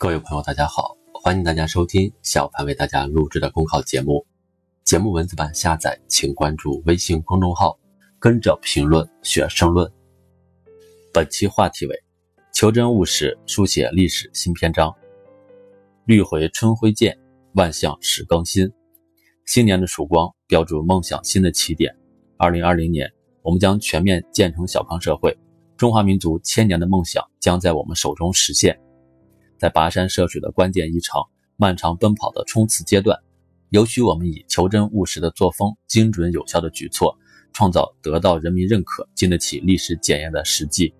各位朋友，大家好，欢迎大家收听小潘为大家录制的公考节目。节目文字版下载，请关注微信公众号“跟着评论学申论”。本期话题为“求真务实，书写历史新篇章”。绿回春晖见，万象始更新。新年的曙光标注梦想新的起点。二零二零年，我们将全面建成小康社会，中华民族千年的梦想将在我们手中实现。在跋山涉水的关键一程、漫长奔跑的冲刺阶段，有需我们以求真务实的作风、精准有效的举措，创造得到人民认可、经得起历史检验的实际。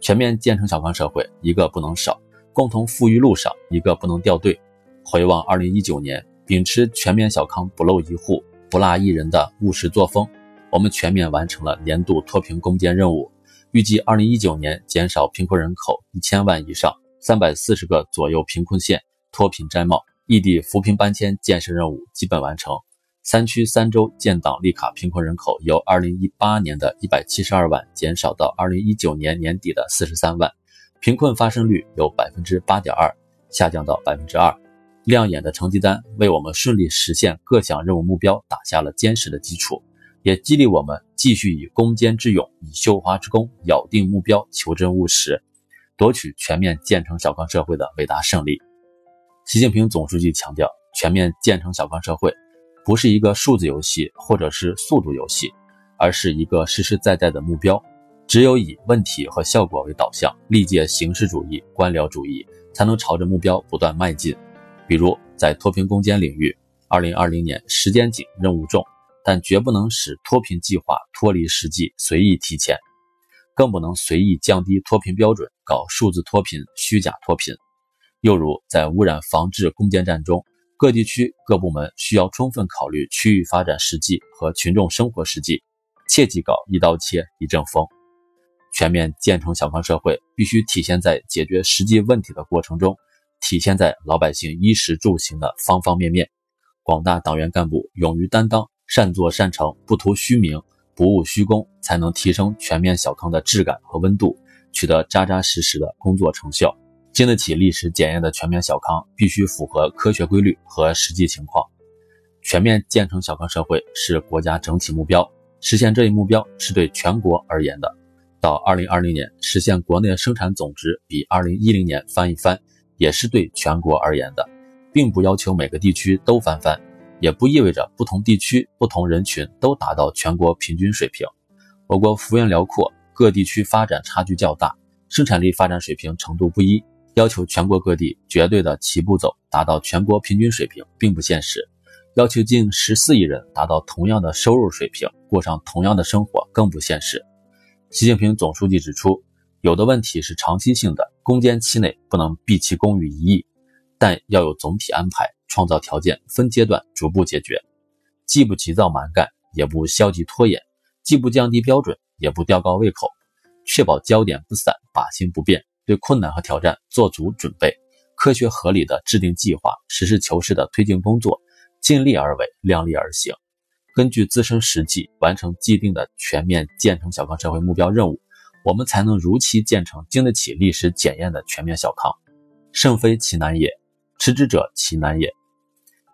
全面建成小康社会，一个不能少；共同富裕路上，一个不能掉队。回望二零一九年，秉持全面小康不漏一户、不落一人的务实作风，我们全面完成了年度脱贫攻坚任务，预计二零一九年减少贫困人口一千万以上。三百四十个左右贫困县脱贫摘帽，异地扶贫搬迁建设任务基本完成。三区三州建档立卡贫困人口由二零一八年的一百七十二万减少到二零一九年年底的四十三万，贫困发生率由百分之八点二下降到百分之二。亮眼的成绩单为我们顺利实现各项任务目标打下了坚实的基础，也激励我们继续以攻坚之勇、以绣花之功咬定目标、求真务实。夺取全面建成小康社会的伟大胜利。习近平总书记强调，全面建成小康社会不是一个数字游戏或者是速度游戏，而是一个实实在在的目标。只有以问题和效果为导向，历届形式主义、官僚主义才能朝着目标不断迈进。比如在脱贫攻坚领域，二零二零年时间紧、任务重，但绝不能使脱贫计划脱离实际、随意提前。更不能随意降低脱贫标准，搞数字脱贫、虚假脱贫。又如在污染防治攻坚战中，各地区各部门需要充分考虑区域发展实际和群众生活实际，切忌搞一刀切、一阵风。全面建成小康社会，必须体现在解决实际问题的过程中，体现在老百姓衣食住行的方方面面。广大党员干部勇于担当，善作善成，不图虚名。不务虚功，才能提升全面小康的质感和温度，取得扎扎实实的工作成效。经得起历史检验的全面小康，必须符合科学规律和实际情况。全面建成小康社会是国家整体目标，实现这一目标是对全国而言的。到二零二零年实现国内生产总值比二零一零年翻一番，也是对全国而言的，并不要求每个地区都翻番。也不意味着不同地区、不同人群都达到全国平均水平。我国幅员辽阔，各地区发展差距较大，生产力发展水平程度不一，要求全国各地绝对的齐步走，达到全国平均水平并不现实；要求近十四亿人达到同样的收入水平，过上同样的生活更不现实。习近平总书记指出，有的问题是长期性的，攻坚期内不能毕其功于一役，但要有总体安排。创造条件，分阶段逐步解决，既不急躁蛮干，也不消极拖延，既不降低标准，也不吊高胃口，确保焦点不散，靶心不变，对困难和挑战做足准备，科学合理的制定计划，实事求是的推进工作，尽力而为，量力而行，根据自身实际完成既定的全面建成小康社会目标任务，我们才能如期建成经得起历史检验的全面小康。胜非其难也，持之者其难也。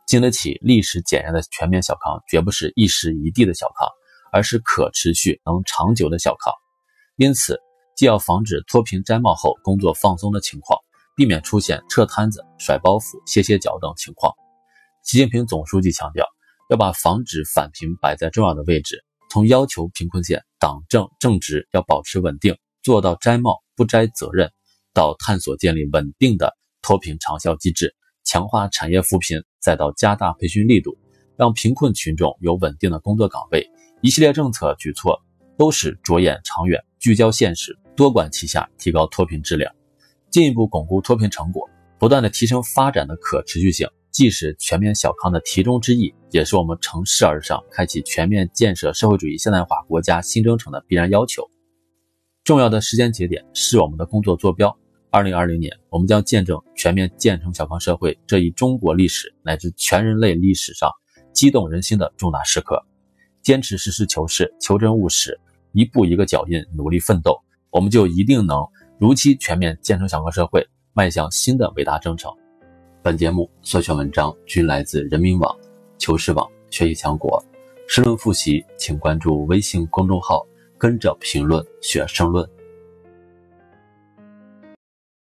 经得起历史检验的全面小康，绝不是一时一地的小康，而是可持续、能长久的小康。因此，既要防止脱贫摘帽后工作放松的情况，避免出现撤摊子、甩包袱、歇歇脚等情况。习近平总书记强调，要把防止返贫摆在重要的位置，从要求贫困县党政正直要保持稳定，做到摘帽不摘责任，到探索建立稳定的脱贫长效机制。强化产业扶贫，再到加大培训力度，让贫困群众有稳定的工作岗位，一系列政策举措都是着眼长远、聚焦现实、多管齐下，提高脱贫质量，进一步巩固脱贫成果，不断的提升发展的可持续性，既是全面小康的题中之义，也是我们乘势而上、开启全面建设社会主义现代化国家新征程的必然要求。重要的时间节点是我们的工作坐标。二零二零年，我们将见证全面建成小康社会这一中国历史乃至全人类历史上激动人心的重大时刻。坚持实事求是、求真务实，一步一个脚印，努力奋斗，我们就一定能如期全面建成小康社会，迈向新的伟大征程。本节目所选文章均来自人民网、求是网、学习强国。申论复习，请关注微信公众号“跟着评论学申论”。